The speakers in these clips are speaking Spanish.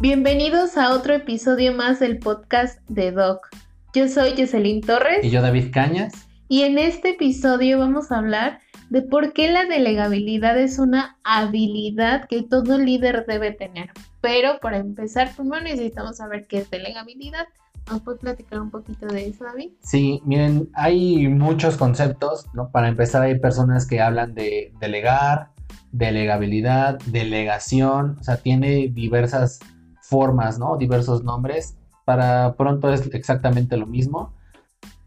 Bienvenidos a otro episodio más del podcast de Doc. Yo soy Jocelyn Torres. Y yo David Cañas. Y en este episodio vamos a hablar de por qué la delegabilidad es una habilidad que todo líder debe tener. Pero para empezar, primero necesitamos saber qué es delegabilidad. ¿Nos puedes platicar un poquito de eso, David? Sí, miren, hay muchos conceptos, ¿no? Para empezar, hay personas que hablan de delegar, delegabilidad, delegación, o sea, tiene diversas formas, ¿no? Diversos nombres. Para pronto es exactamente lo mismo.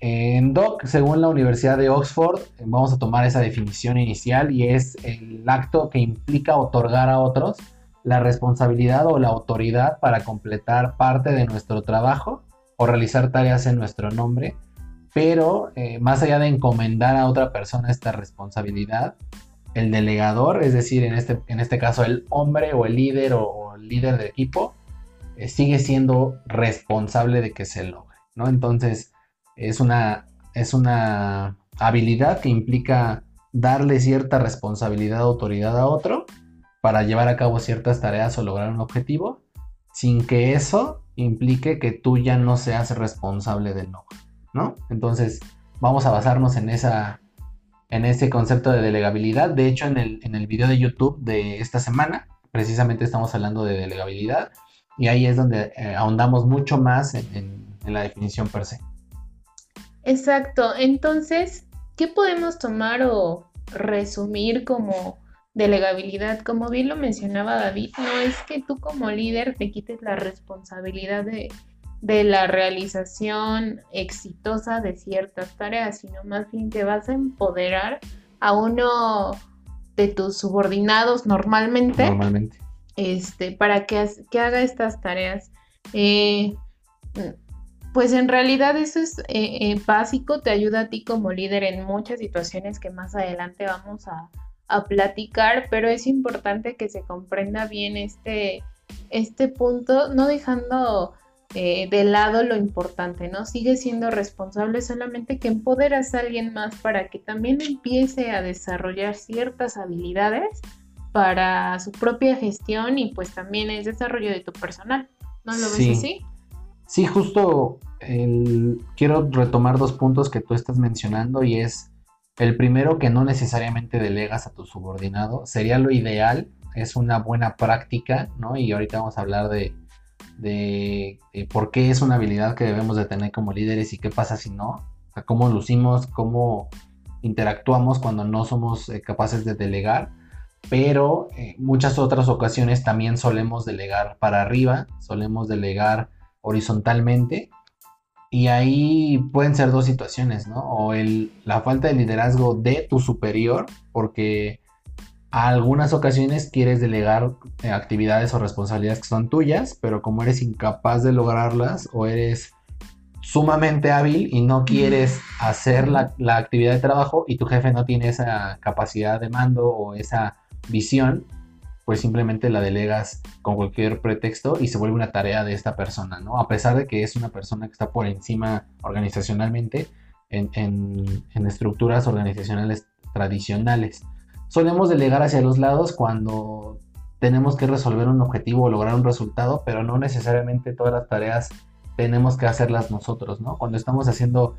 En DOC, según la Universidad de Oxford, vamos a tomar esa definición inicial y es el acto que implica otorgar a otros la responsabilidad o la autoridad para completar parte de nuestro trabajo o realizar tareas en nuestro nombre, pero eh, más allá de encomendar a otra persona esta responsabilidad, el delegador, es decir, en este, en este caso el hombre o el líder o, el líder de equipo, eh, sigue siendo responsable de que se logre, ¿no? Entonces, es una, es una habilidad que implica darle cierta responsabilidad, autoridad a otro para llevar a cabo ciertas tareas o lograr un objetivo, sin que eso implique que tú ya no seas responsable del logro, ¿no? Entonces, vamos a basarnos en esa en ese concepto de delegabilidad. De hecho, en el, en el video de YouTube de esta semana, precisamente estamos hablando de delegabilidad y ahí es donde eh, ahondamos mucho más en la definición per se. Exacto. Entonces, ¿qué podemos tomar o resumir como delegabilidad? Como bien lo mencionaba David, no es que tú como líder te quites la responsabilidad de, la realización exitosa de ciertas tareas, sino más bien que vas a empoderar a uno de tus subordinados normalmente, normalmente. Este, para que, haga estas tareas. Eh, pues en realidad eso es eh, eh, básico, te ayuda a ti como líder en muchas situaciones que más adelante vamos a, platicar, pero es importante que se comprenda bien este, este punto, no dejando de lado lo importante, ¿no? Sigue siendo responsable solamente que empoderas a alguien más para que también empiece a desarrollar ciertas habilidades para su propia gestión y pues también el desarrollo de tu personal. ¿No lo ves así? Sí, justo quiero retomar dos puntos que tú estás mencionando y es el primero que no necesariamente delegas a tu subordinado, sería lo ideal, es una buena práctica, ¿no? Y ahorita vamos a hablar de, de, por qué es una habilidad que debemos de tener como líderes y qué pasa si no, o sea, cómo lucimos, cómo interactuamos cuando no somos eh, capaces de delegar, pero en eh, muchas otras ocasiones también solemos delegar para arriba, solemos delegar horizontalmente. Y ahí pueden ser dos situaciones, ¿no? O el, la falta de liderazgo de tu superior, porque a algunas ocasiones quieres delegar eh, actividades o responsabilidades que son tuyas, pero como eres incapaz de lograrlas o eres sumamente hábil y no quieres hacer la, la actividad de trabajo y tu jefe no tiene esa capacidad de mando o esa visión, pues simplemente la delegas con cualquier pretexto y se vuelve una tarea de esta persona, ¿no? A pesar de que es una persona que está por encima organizacionalmente en, estructuras organizacionales tradicionales. Solemos delegar hacia los lados cuando tenemos que resolver un objetivo o lograr un resultado, pero no necesariamente todas las tareas tenemos que hacerlas nosotros, ¿no? Cuando estamos haciendo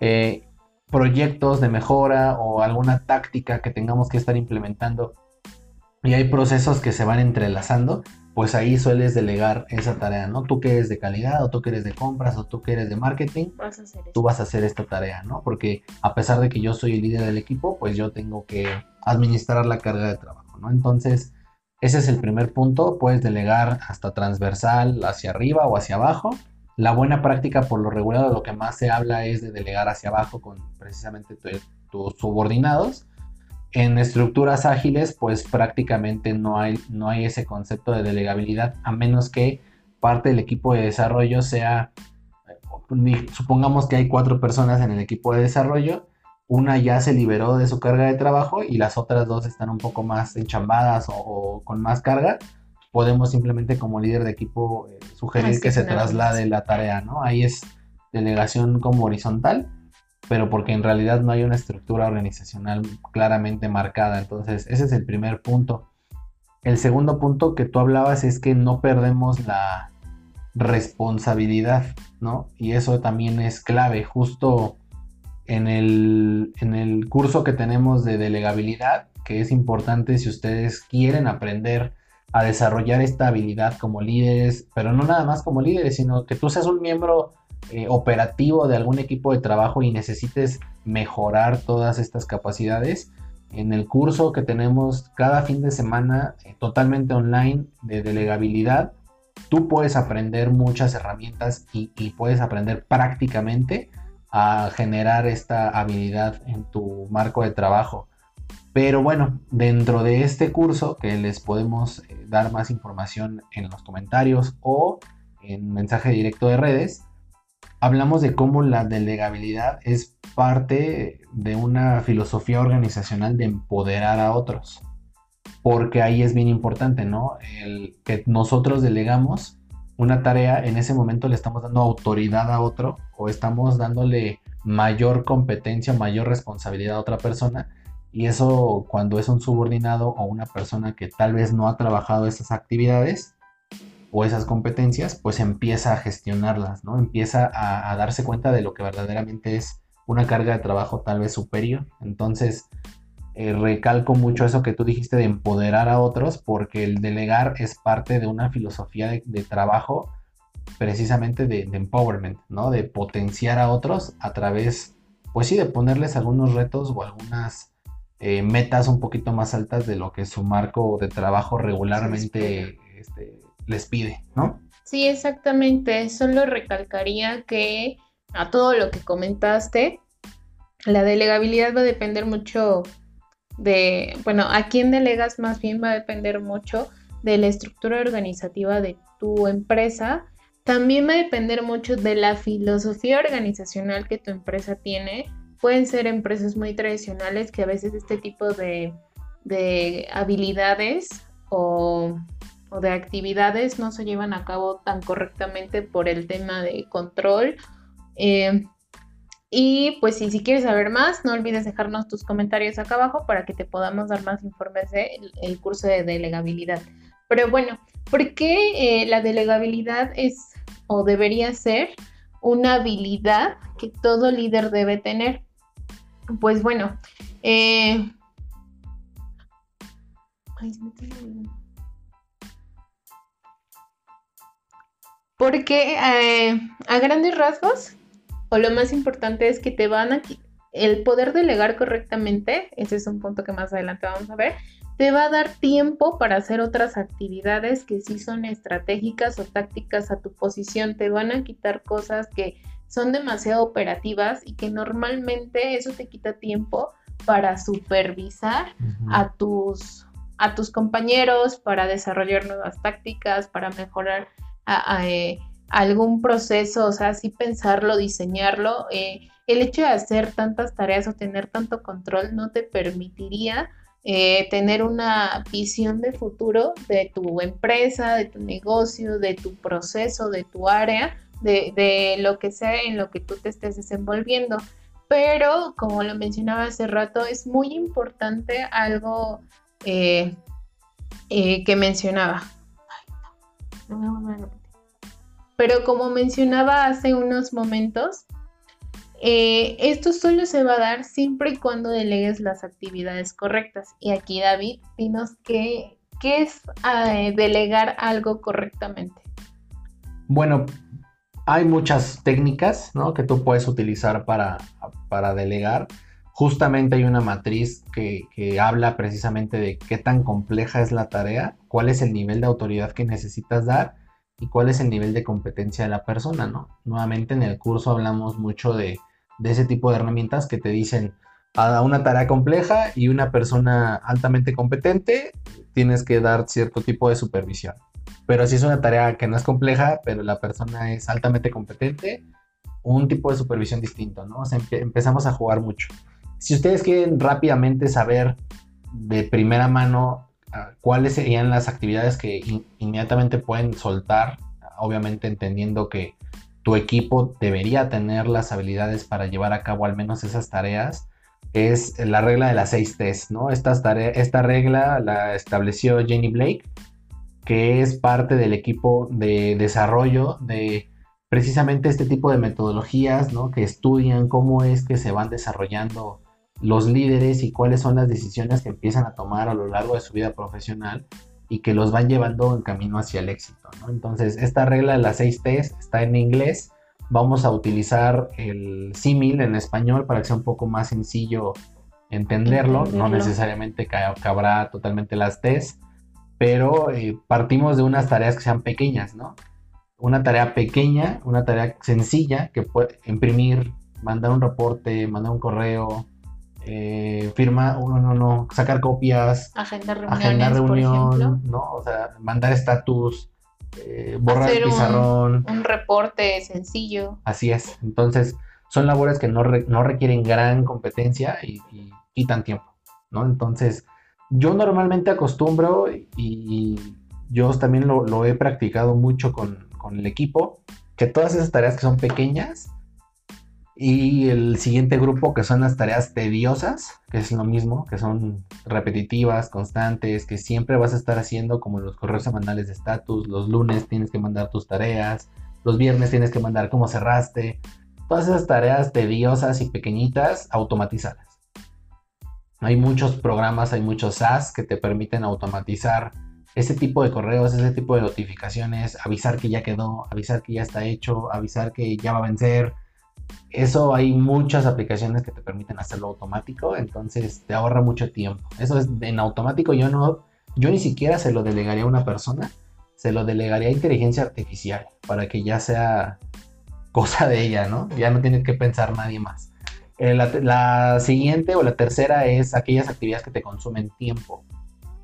eh, proyectos de mejora o alguna táctica que tengamos que estar implementando y hay procesos que se van entrelazando, pues ahí sueles delegar esa tarea, ¿no? Tú que eres de calidad, o tú que eres de compras, o tú que eres de marketing, tú vas a hacer esta tarea, ¿no? Porque a pesar de que yo soy el líder del equipo, pues yo tengo que administrar la carga de trabajo, ¿no? Entonces, ese es el primer punto, puedes delegar hasta transversal, hacia arriba o hacia abajo. La buena práctica, por lo regular, lo que más se habla es de delegar hacia abajo con precisamente tus subordinados en estructuras ágiles, pues prácticamente no hay, no hay ese concepto de delegabilidad, a menos que parte del equipo de desarrollo sea, supongamos que hay cuatro personas en el equipo de desarrollo, una ya se liberó de su carga de trabajo y las otras dos están un poco más enchambadas o, con más carga, podemos simplemente como líder de equipo eh, sugerir que se traslade la tarea, ¿no? Ahí es delegación como horizontal pero porque en realidad no hay una estructura organizacional claramente marcada. Entonces, ese es el primer punto. El segundo punto que tú hablabas es que no perdemos la responsabilidad, ¿no? Y eso también es clave. Justo en el, en el curso que tenemos de delegabilidad, que es importante si ustedes quieren aprender a desarrollar esta habilidad como líderes, pero no nada más como líderes, sino que tú seas un miembro eh, operativo de algún equipo de trabajo y necesites mejorar todas estas capacidades, en el curso que tenemos cada fin de semana eh, totalmente online de delegabilidad, tú puedes aprender muchas herramientas y, puedes aprender prácticamente a generar esta habilidad en tu marco de trabajo. Pero bueno, dentro de este curso que les podemos eh, dar más información en los comentarios o en mensaje directo de redes, hablamos de cómo la delegabilidad es parte de una filosofía organizacional de empoderar a otros. Porque ahí es bien importante, ¿no? El que nosotros delegamos una tarea, en ese momento le estamos dando autoridad a otro o estamos dándole mayor competencia, mayor responsabilidad a otra persona. Y eso cuando es un subordinado o una persona que tal vez no ha trabajado esas actividades, o esas competencias, pues empieza a gestionarlas, ¿no? Empieza a, darse cuenta de lo que verdaderamente es una carga de trabajo tal vez superior. Entonces, eh, recalco mucho eso que tú dijiste de empoderar a otros, porque el delegar es parte de una filosofía de, trabajo precisamente de, empowerment, ¿no? De potenciar a otros a través, pues sí, de ponerles algunos retos o algunas eh, metas un poquito más altas de lo que su marco de trabajo regularmente este, les pide, ¿no? Sí, exactamente. Solo recalcaría que a todo lo que comentaste, la delegabilidad va a depender mucho de, bueno, a quién delegas más bien va a depender mucho de la estructura organizativa de tu empresa. También va a depender mucho de la filosofía organizacional que tu empresa tiene. Pueden ser empresas muy tradicionales que a veces este tipo de, de habilidades o o de actividades no se llevan a cabo tan correctamente por el tema de control. Eh, y pues si, si quieres saber más, no olvides dejarnos tus comentarios acá abajo para que te podamos dar más informes del el curso de delegabilidad. Pero bueno, ¿por qué eh, la delegabilidad es o debería ser una habilidad que todo líder debe tener? Pues bueno, eh... Ay, me Porque eh, a grandes rasgos, o lo más importante es que te van a... El poder delegar correctamente, ese es un punto que más adelante vamos a ver, te va a dar tiempo para hacer otras actividades que sí son estratégicas o tácticas a tu posición, te van a quitar cosas que son demasiado operativas y que normalmente eso te quita tiempo para supervisar a tus a tus compañeros, para desarrollar nuevas tácticas, para mejorar eh, algún proceso, o sea, sí pensarlo, diseñarlo. Eh, el hecho de hacer tantas tareas o tener tanto control no te permitiría eh, tener una visión de futuro de tu empresa, de tu negocio, de tu proceso, de tu área, de, lo que sea en lo que tú te estés desenvolviendo. Pero, como lo mencionaba hace rato, es muy importante algo que mencionaba. Pero como mencionaba hace unos momentos, eh, esto solo se va a dar siempre y cuando delegues las actividades correctas. Y aquí, David, dinos qué, qué es eh, delegar algo correctamente. Bueno, hay muchas técnicas que tú puedes utilizar para, delegar. Justamente hay una matriz que, habla precisamente de qué tan compleja es la tarea, cuál es el nivel de autoridad que necesitas dar y cuál es el nivel de competencia de la persona, ¿no? Nuevamente en el curso hablamos mucho de, ese tipo de herramientas que te dicen a una tarea compleja y una persona altamente competente, tienes que dar cierto tipo de supervisión. Pero si es una tarea que no es compleja, pero la persona es altamente competente, un tipo de supervisión distinto, ¿no? O sea, empezamos a jugar mucho. Si ustedes quieren rápidamente saber de primera mano cuáles serían las actividades que inmediatamente pueden soltar, obviamente entendiendo que tu equipo debería tener las habilidades para llevar a cabo al menos esas tareas. es la regla de las seis T's, ¿no? Esta, esta regla la estableció Jenny Blake, que es parte del equipo de desarrollo de precisamente este tipo de metodologías, ¿no? Que estudian cómo es que se van desarrollando los líderes y cuáles son las decisiones que empiezan a tomar a lo largo de su vida profesional y que los van llevando en camino hacia el éxito, ¿no? Entonces, esta regla de las seis T's está en inglés. Vamos a utilizar el símil en español para que sea un poco más sencillo entenderlo. No necesariamente cabrá totalmente las T's, pero eh, partimos de unas tareas que sean pequeñas, ¿no? Una tarea pequeña, una tarea sencilla que puede imprimir, mandar un reporte, mandar un correo, eh, firma, no, no, no, sacar copias, agendar reuniones, reunión, ¿no? O sea, mandar estatus, eh, borrar el pizarrón. Un, reporte sencillo. Así es. Entonces, son labores que no, requieren gran competencia y, quitan tiempo, ¿no? Entonces, yo normalmente acostumbro y yo también lo, he practicado mucho con, con el equipo, que todas esas tareas que son pequeñas, y el siguiente grupo que son las tareas tediosas, que es lo mismo, que son repetitivas, constantes, que siempre vas a estar haciendo como los correos semanales de estatus, los lunes tienes que mandar tus tareas, los viernes tienes que mandar cómo cerraste, todas esas tareas tediosas y pequeñitas, automatizadas. Hay muchos programas, hay muchos SaaS que te permiten automatizar ese tipo de correos, ese tipo de notificaciones, avisar que ya quedó, avisar que ya está hecho, avisar que ya va a vencer, eso hay muchas aplicaciones que te permiten hacerlo automático, entonces te ahorra mucho tiempo. Eso es en automático, yo no, yo ni siquiera se lo delegaría a una persona, se lo delegaría a inteligencia artificial para que ya sea cosa de ella, ¿no? Ya no tiene que pensar nadie más. Eh, la, la, siguiente o la tercera es aquellas actividades que te consumen tiempo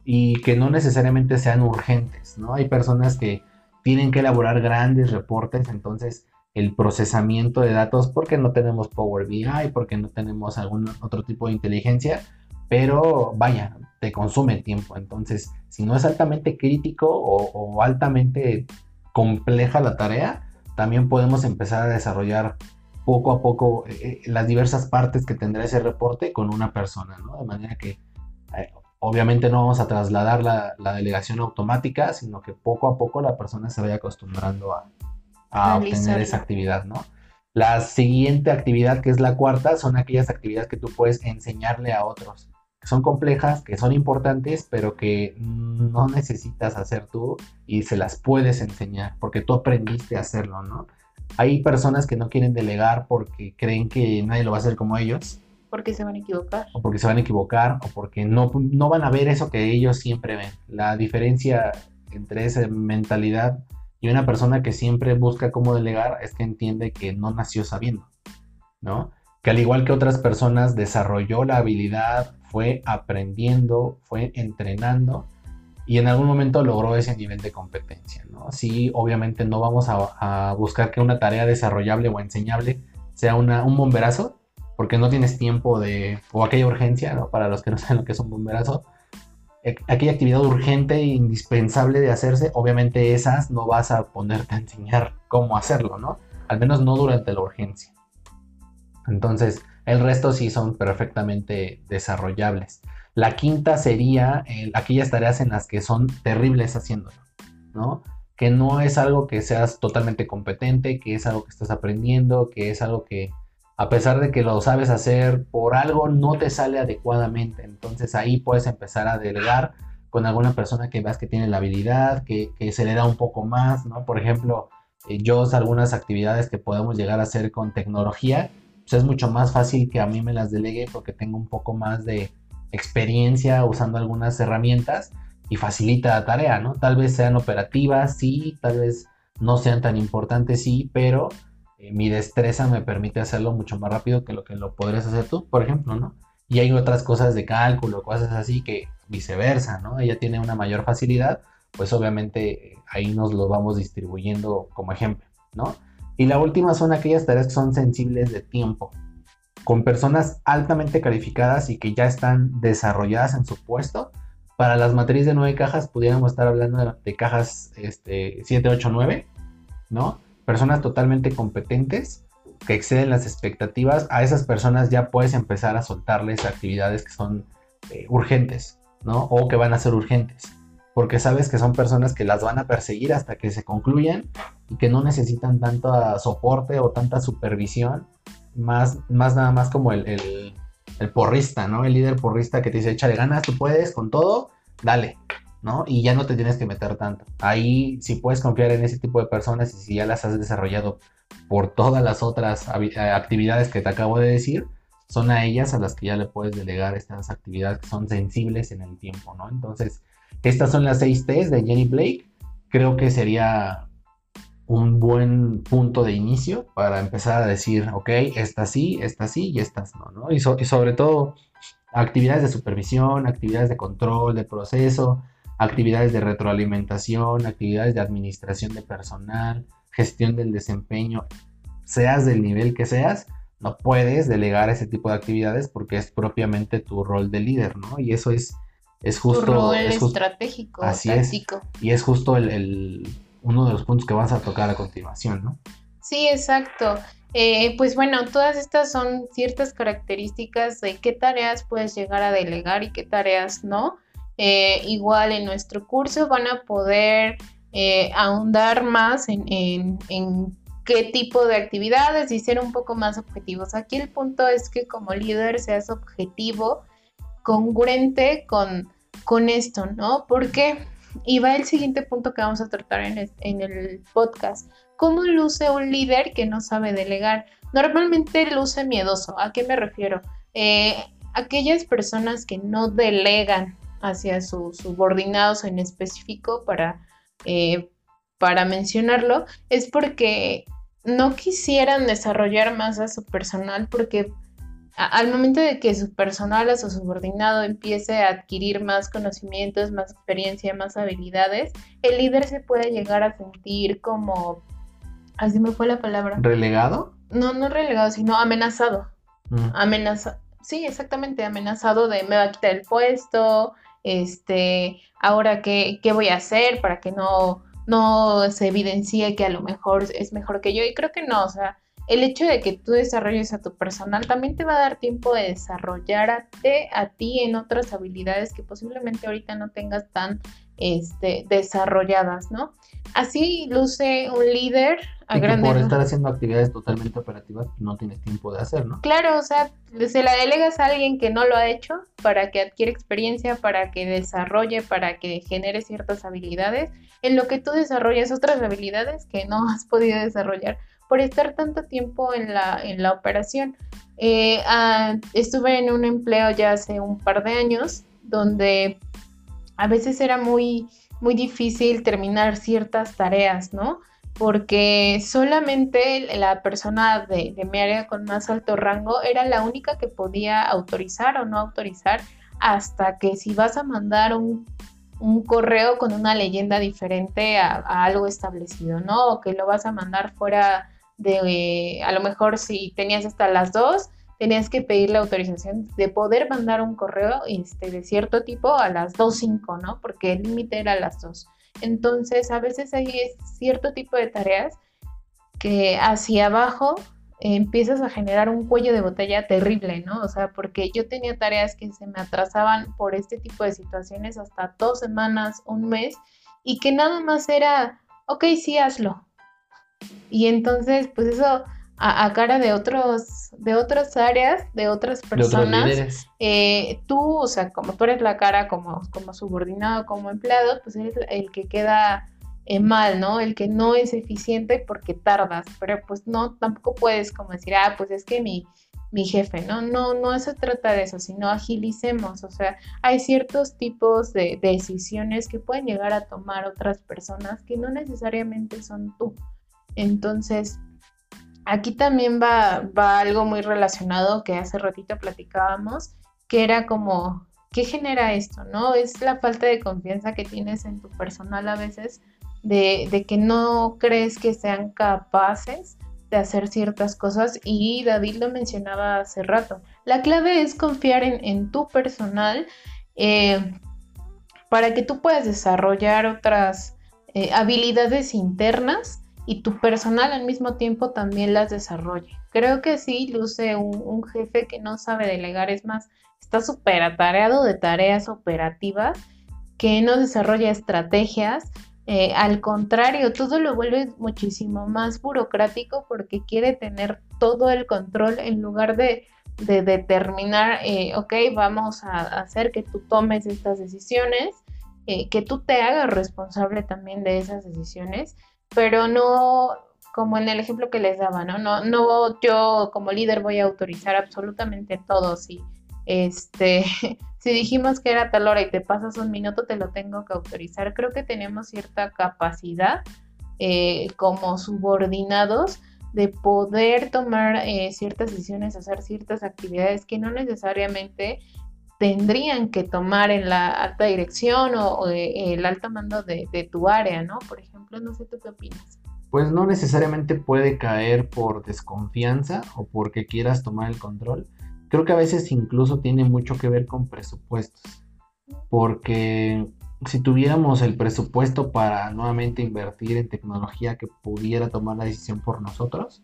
y que no necesariamente sean urgentes, ¿no? Hay personas que tienen que elaborar grandes reportes, entonces el procesamiento de datos porque no tenemos Power BI, porque no tenemos algún otro tipo de inteligencia, pero vaya, te consume tiempo. Entonces, si no es altamente crítico o, altamente compleja la tarea, también podemos empezar a desarrollar poco a poco eh, eh, las diversas partes que tendrá ese reporte con una persona, ¿no? De manera que eh, obviamente no vamos a trasladar la, la, delegación automática, sino que poco a poco la persona se vaya acostumbrando a, a obtener esa actividad, ¿no? La siguiente actividad, que es la cuarta, son aquellas actividades que tú puedes enseñarle a otros, que son complejas, que son importantes, pero que no necesitas hacer tú y se las puedes enseñar, porque tú aprendiste a hacerlo, ¿no? Hay personas que no quieren delegar porque creen que nadie lo va a hacer como ellos. Porque se van a equivocar. O porque se van a equivocar, o porque no, no van a ver eso que ellos siempre ven. La diferencia entre esa mentalidad y una persona que siempre busca cómo delegar es que entiende que no nació sabiendo, ¿no? Que al igual que otras personas desarrolló la habilidad, fue aprendiendo, fue entrenando y en algún momento logró ese nivel de competencia, ¿no? Sí, obviamente no vamos a, buscar que una tarea desarrollable o enseñable sea un bomberazo, porque no tienes tiempo de, o aquella urgencia, ¿no? Para los que no saben lo que es un bomberazo, aquella actividad urgente e indispensable de hacerse, obviamente esas no vas a ponerte a enseñar cómo hacerlo, ¿no? Al menos no durante la urgencia. Entonces, el resto sí son perfectamente desarrollables. La quinta sería aquellas tareas en las que son terribles haciéndolo, ¿no? Que no es algo que seas totalmente competente, que es algo que estás aprendiendo, que es algo que a pesar de que lo sabes hacer, por algo no te sale adecuadamente. Entonces ahí puedes empezar a delegar con alguna persona que veas que tiene la habilidad, que, se le da un poco más, ¿no? Por ejemplo, eh, yo algunas actividades que podemos llegar a hacer con tecnología, pues es mucho más fácil que a mí me las delegue porque tengo un poco más de experiencia usando algunas herramientas y facilita la tarea, ¿no? Tal vez sean operativas, sí, tal vez no sean tan importantes, sí, pero mi destreza me permite hacerlo mucho más rápido que lo que lo podrías hacer tú, por ejemplo, ¿no? Y hay otras cosas de cálculo, cosas así que viceversa, ¿no? Ella tiene una mayor facilidad, pues obviamente ahí nos lo vamos distribuyendo como ejemplo, ¿no? Y la última son aquellas tareas que son sensibles de tiempo, con personas altamente calificadas y que ya están desarrolladas en su puesto. Para las matrices de nueve cajas pudiéramos estar hablando de, cajas este, 7, 8, 9, ¿no? Personas totalmente competentes que exceden las expectativas, a esas personas ya puedes empezar a soltarles actividades que son eh, urgentes, ¿no? O que van a ser urgentes, porque sabes que son personas que las van a perseguir hasta que se concluyan y que no necesitan tanto soporte o tanta supervisión, más, más nada más como el, el, el porrista, ¿no? El líder porrista que te dice, échale ganas, tú puedes con todo, dale, ¿no? Y ya no te tienes que meter tanto. Ahí, si puedes confiar en ese tipo de personas y si ya las has desarrollado por todas las otras eh, actividades que te acabo de decir, son a ellas a las que ya le puedes delegar estas actividades que son sensibles en el tiempo, ¿no? Entonces, estas son las seis T's de Jenny Blake. Creo que sería un buen punto de inicio para empezar a decir, ok, esta sí, esta sí y estas no, ¿no? Y, y sobre todo, actividades de supervisión, actividades de control de proceso, actividades de retroalimentación, actividades de administración de personal, gestión del desempeño, seas del nivel que seas, no puedes delegar ese tipo de actividades porque es propiamente tu rol de líder, ¿no? Y eso es, es justo... Tu rol estratégico, así es. Y es justo el, uno de los puntos que vas a tocar a continuación, ¿no? Sí, exacto. Eh, pues bueno, todas estas son ciertas características de qué tareas puedes llegar a delegar y qué tareas no. Eh, igual en nuestro curso van a poder eh, ahondar más en, qué tipo de actividades y ser un poco más objetivos. Aquí el punto es que como líder seas objetivo, congruente con, con esto, ¿no? Porque, y va el siguiente punto que vamos a tratar en en el podcast, ¿cómo luce un líder que no sabe delegar? Normalmente luce miedoso, ¿a qué me refiero? Eh, aquellas personas que no delegan hacia sus subordinados en específico para eh, para mencionarlo, es porque no quisieran desarrollar más a su personal porque al momento de que su personal a su subordinado empiece a adquirir más conocimientos, más experiencia, más habilidades, el líder se puede llegar a sentir como, así me fue la palabra. ¿Relegado? No, no relegado, sino amenazado. Mm. Amenazado. Sí, exactamente, amenazado de me va a quitar el puesto, este, ahora qué, qué voy a hacer para que no, no se evidencie que a lo mejor es mejor que yo. Y creo que no, o sea, el hecho de que tú desarrolles a tu personal también te va a dar tiempo de desarrollarte a ti en otras habilidades que posiblemente ahorita no tengas tan este, desarrolladas, ¿no? Así luce un líder a grande. Por estar haciendo actividades totalmente operativas no tienes tiempo de hacer, ¿no? Claro, o sea, se la delegas a alguien que no lo ha hecho para que adquiera experiencia, para que desarrolle, para que genere ciertas habilidades, en lo que tú desarrollas otras habilidades que no has podido desarrollar por estar tanto tiempo en la, en la operación. Eh, ah, estuve en un empleo ya hace un par de años donde a veces era muy, muy difícil terminar ciertas tareas, ¿no? Porque solamente la persona de, mi área con más alto rango era la única que podía autorizar o no autorizar hasta que si vas a mandar un, correo con una leyenda diferente a, a, algo establecido, ¿no? O que lo vas a mandar fuera de, a lo mejor si tenías hasta las dos, tenías que pedir la autorización de poder mandar un correo este, de cierto tipo a las 2.05, ¿no? Porque el límite era a las 2. Entonces, a veces hay cierto tipo de tareas que hacia abajo empiezas a generar un cuello de botella terrible, ¿no? O sea, porque yo tenía tareas que se me atrasaban por este tipo de situaciones hasta dos semanas, un mes, y que nada más era, ok, sí, hazlo. Y entonces, pues eso a, cara de otros, de otras áreas, de otras personas, eh, tú, o sea, como tú eres la cara como, como subordinado, como empleado, pues eres el que queda eh, mal, ¿no? El que no es eficiente porque tardas, pero pues no, tampoco puedes como decir, ah, pues es que mi, mi jefe, ¿no? No, no se trata de eso, sino agilicemos, o sea, hay ciertos tipos de decisiones que pueden llegar a tomar otras personas que no necesariamente son tú. Entonces, aquí también va, algo muy relacionado que hace ratito platicábamos, que era como, ¿qué genera esto? ¿No? Es la falta de confianza que tienes en tu personal a veces, de, de que no crees que sean capaces de hacer ciertas cosas y David lo mencionaba hace rato. La clave es confiar en, tu personal eh, para que tú puedas desarrollar otras eh, habilidades internas y tu personal al mismo tiempo también las desarrolle. Creo que sí luce un, jefe que no sabe delegar, es más, está súper atareado de tareas operativas, que no desarrolla estrategias. Eh, al contrario, todo lo vuelve muchísimo más burocrático porque quiere tener todo el control en lugar de, determinar, eh, ok, vamos a hacer que tú tomes estas decisiones, eh, que tú te hagas responsable también de esas decisiones pero no como en el ejemplo que les daba, ¿no? No, no yo como líder voy a autorizar absolutamente todo. Si, este, si dijimos que era tal hora y te pasas un minuto, te lo tengo que autorizar. Creo que tenemos cierta capacidad eh, como subordinados de poder tomar eh, ciertas decisiones, hacer ciertas actividades que no necesariamente tendrían que tomar en la alta dirección o, el alto mando de, de, tu área, ¿no? Por ejemplo, no sé tú qué opinas. Pues no necesariamente puede caer por desconfianza o porque quieras tomar el control. Creo que a veces incluso tiene mucho que ver con presupuestos. Porque si tuviéramos el presupuesto para nuevamente invertir en tecnología que pudiera tomar la decisión por nosotros,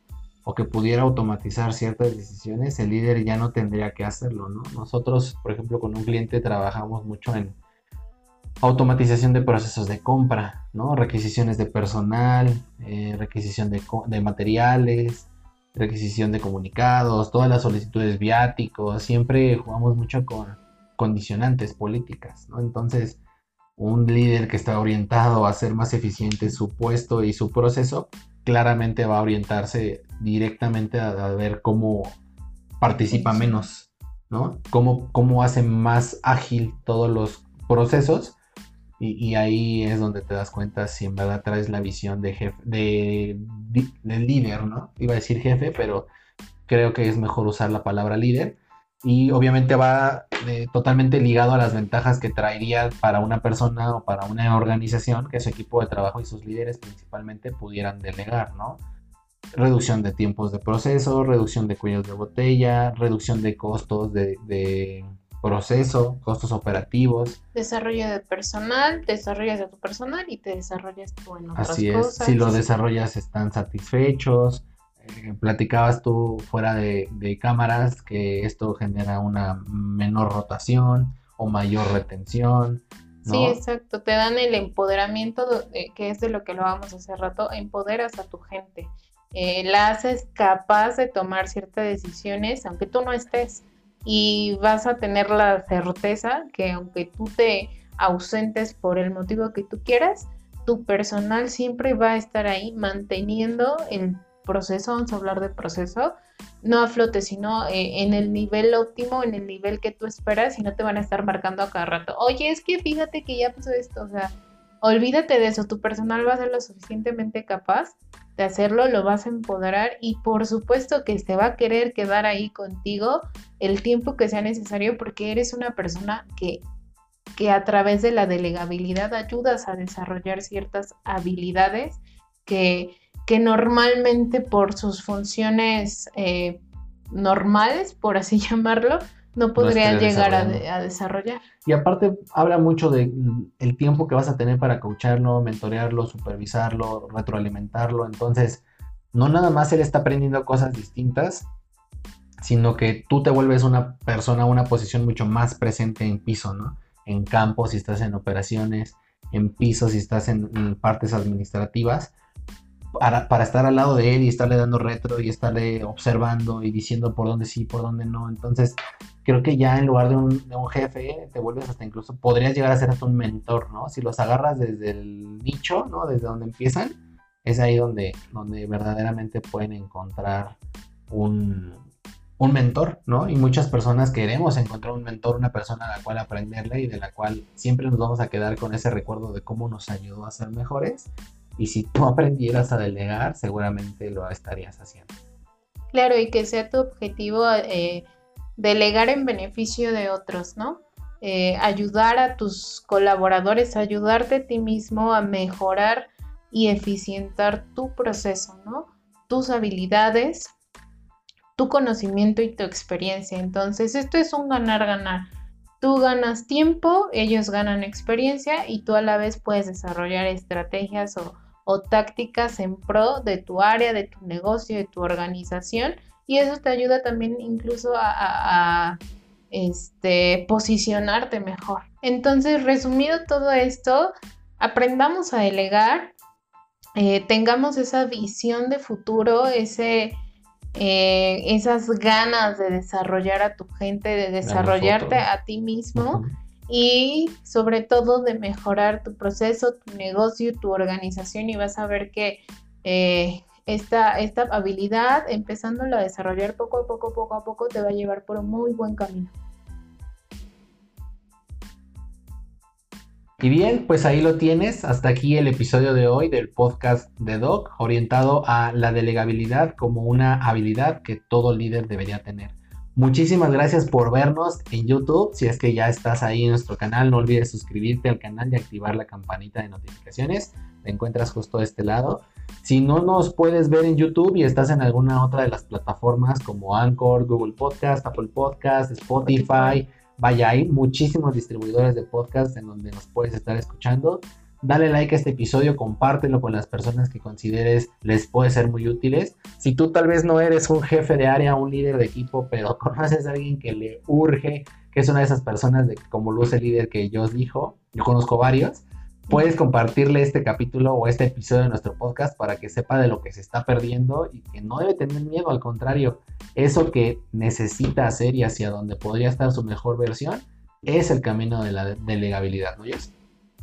o que pudiera automatizar ciertas decisiones, el líder ya no tendría que hacerlo, ¿no? Nosotros, por ejemplo, con un cliente trabajamos mucho en automatización de procesos de compra, ¿no? Requisiciones de personal, eh, requisición de, de, materiales, requisición de comunicados, todas las solicitudes viáticos, siempre jugamos mucho con condicionantes políticas, ¿no? Entonces, un líder que está orientado a hacer más eficiente su puesto y su proceso, claramente va a orientarse directamente a, ver cómo participa menos, ¿no? Cómo, cómo hace más ágil todos los procesos. Y, ahí es donde te das cuenta si en verdad traes la visión de jefe, de, líder, ¿no? Iba a decir jefe, pero creo que es mejor usar la palabra líder. Y obviamente va eh, totalmente ligado a las ventajas que traería para una persona o para una organización que su equipo de trabajo y sus líderes principalmente pudieran delegar, ¿no? reducción de tiempos de proceso, reducción de cuellos de botella, reducción de costos de, proceso, costos operativos. Desarrollo de personal, desarrollas de tu personal y te desarrollas tú en otras Así es, si lo desarrollas están satisfechos. Eh, platicabas tú fuera de, cámaras que esto genera una menor rotación o mayor retención. Sí, exacto, te dan el empoderamiento, que es de lo que lo vamos hace rato, empoderas a tu gente eh, la haces capaz de tomar ciertas decisiones aunque tú no estés y vas a tener la certeza que aunque tú te ausentes por el motivo que tú quieras, tu personal siempre va a estar ahí manteniendo el proceso, vamos a hablar de proceso, no a flote, sino eh, en el nivel óptimo, en el nivel que tú esperas y no te van a estar marcando a cada rato. Oye, es que fíjate que ya pasó esto, o sea, olvídate de eso, tu personal va a ser lo suficientemente capaz de hacerlo, lo vas a empoderar y por supuesto que te va a querer quedar ahí contigo el tiempo que sea necesario porque eres una persona que, que a través de la delegabilidad ayudas a desarrollar ciertas habilidades que, que normalmente por sus funciones eh, normales, por así llamarlo, no podrían llegar a, desarrollar. Y aparte habla mucho del el tiempo que vas a tener para coacharlo, mentorearlo, supervisarlo, retroalimentarlo. Entonces, no nada más él está aprendiendo cosas distintas, sino que tú te vuelves una persona, una posición mucho más presente en piso, ¿no? En campo, si estás en operaciones, en piso, si estás en partes administrativas para, estar al lado de él y estarle dando retro y estarle observando y diciendo por dónde sí, por dónde no. Entonces, creo que ya en lugar de un, jefe, te vuelves hasta incluso, podrías llegar a ser hasta un mentor, ¿no? Si los agarras desde el nicho, ¿no? Desde donde empiezan, es ahí donde, donde verdaderamente pueden encontrar un, un mentor, ¿no? Y muchas personas queremos encontrar un mentor, una persona a la cual aprenderle y de la cual siempre nos vamos a quedar con ese recuerdo de cómo nos ayudó a ser mejores y si tú aprendieras a delegar, seguramente lo estarías haciendo. Claro, y que sea tu objetivo eh, delegar en beneficio de otros, ¿no? Eh, ayudar a tus colaboradores, ayudarte a ti mismo a mejorar y eficientar tu proceso, ¿no? Tus habilidades, tu conocimiento y tu experiencia. Entonces, esto es un ganar-ganar. Tú ganas tiempo, ellos ganan experiencia y tú a la vez puedes desarrollar estrategias o, o tácticas en pro de tu área, de tu negocio, de tu organización. Y eso te ayuda también incluso a, este, posicionarte mejor. Entonces, resumido todo esto, aprendamos a delegar, eh, tengamos esa visión de futuro, ese, eh, esas ganas de desarrollar a tu gente, de desarrollarte a ti mismo y sobre todo de mejorar tu proceso, tu negocio, tu organización y vas a ver que eh, esta, esta habilidad, empezándola a desarrollar poco a poco, poco a poco, te va a llevar por un muy buen camino. Y bien, pues ahí lo tienes. Hasta aquí el episodio de hoy del podcast de Doc, orientado a la delegabilidad como una habilidad que todo líder debería tener. Muchísimas gracias por vernos en YouTube. Si es que ya estás ahí en nuestro canal, no olvides suscribirte al canal y activar la campanita de notificaciones. Te encuentras justo de este lado. Si no nos puedes ver en YouTube y estás en alguna otra de las plataformas como Anchor, Google Podcast, Apple Podcast, Spotify Vaya, hay muchísimos distribuidores de podcast en donde nos puedes estar escuchando. Dale like a este episodio, compártelo con las personas que consideres les puede ser muy útiles. Si tú tal vez no eres un jefe de área, un líder de equipo, pero conoces a alguien que le urge, que es una de esas personas de como luce líder que yo os dijo, yo conozco varios, puedes compartirle este capítulo o este episodio de nuestro podcast para que sepa de lo que se está perdiendo y que no debe tener miedo, al contrario, eso que necesita hacer y hacia donde podría estar su mejor versión es el camino de la delegabilidad, ¿no?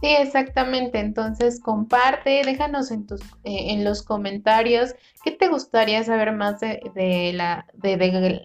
Sí, exactamente. Entonces comparte, déjanos en tus eh, en los comentarios qué te gustaría saber más de, la de,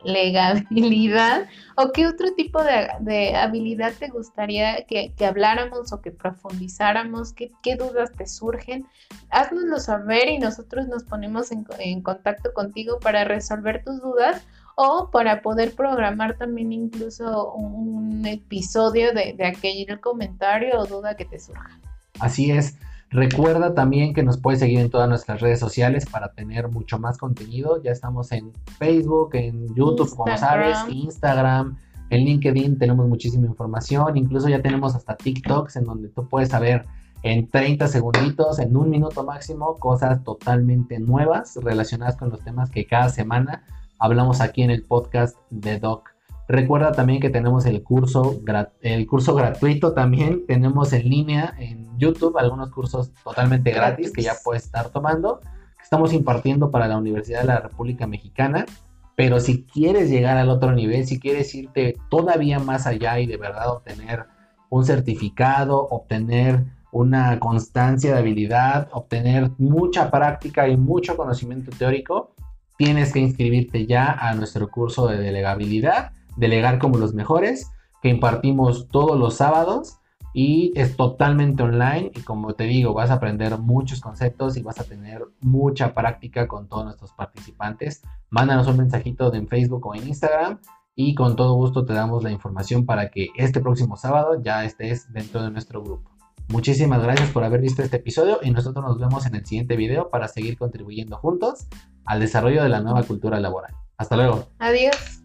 o qué otro tipo de, habilidad te gustaría que, habláramos o que profundizáramos, qué, qué, dudas te surgen. Haznoslo saber y nosotros nos ponemos en, en contacto contigo para resolver tus dudas o para poder programar también incluso un episodio de, de aquel comentario o duda que te surja. Así es. Recuerda también que nos puedes seguir en todas nuestras redes sociales para tener mucho más contenido. Ya estamos en Facebook, en YouTube, como sabes, Instagram, en LinkedIn tenemos muchísima información. Incluso ya tenemos hasta TikToks en donde tú puedes saber en 30 segunditos, en un minuto máximo, cosas totalmente nuevas relacionadas con los temas que cada semana hablamos aquí en el podcast de Doc. Recuerda también que tenemos el curso, el curso gratuito también, tenemos en línea en YouTube algunos cursos totalmente gratis que ya puedes estar tomando, que estamos impartiendo para la Universidad de la República Mexicana. Pero si quieres llegar al otro nivel, si quieres irte todavía más allá y de verdad obtener un certificado, obtener una constancia de habilidad, obtener mucha práctica y mucho conocimiento teórico, tienes que inscribirte ya a nuestro curso de delegabilidad, delegar como los mejores, que impartimos todos los sábados y es totalmente online y como te digo, vas a aprender muchos conceptos y vas a tener mucha práctica con todos nuestros participantes. Mándanos un mensajito en Facebook o en Instagram y con todo gusto te damos la información para que este próximo sábado ya estés dentro de nuestro grupo. Muchísimas gracias por haber visto este episodio y nosotros nos vemos en el siguiente video para seguir contribuyendo juntos al desarrollo de la nueva cultura laboral. Hasta luego. Adiós.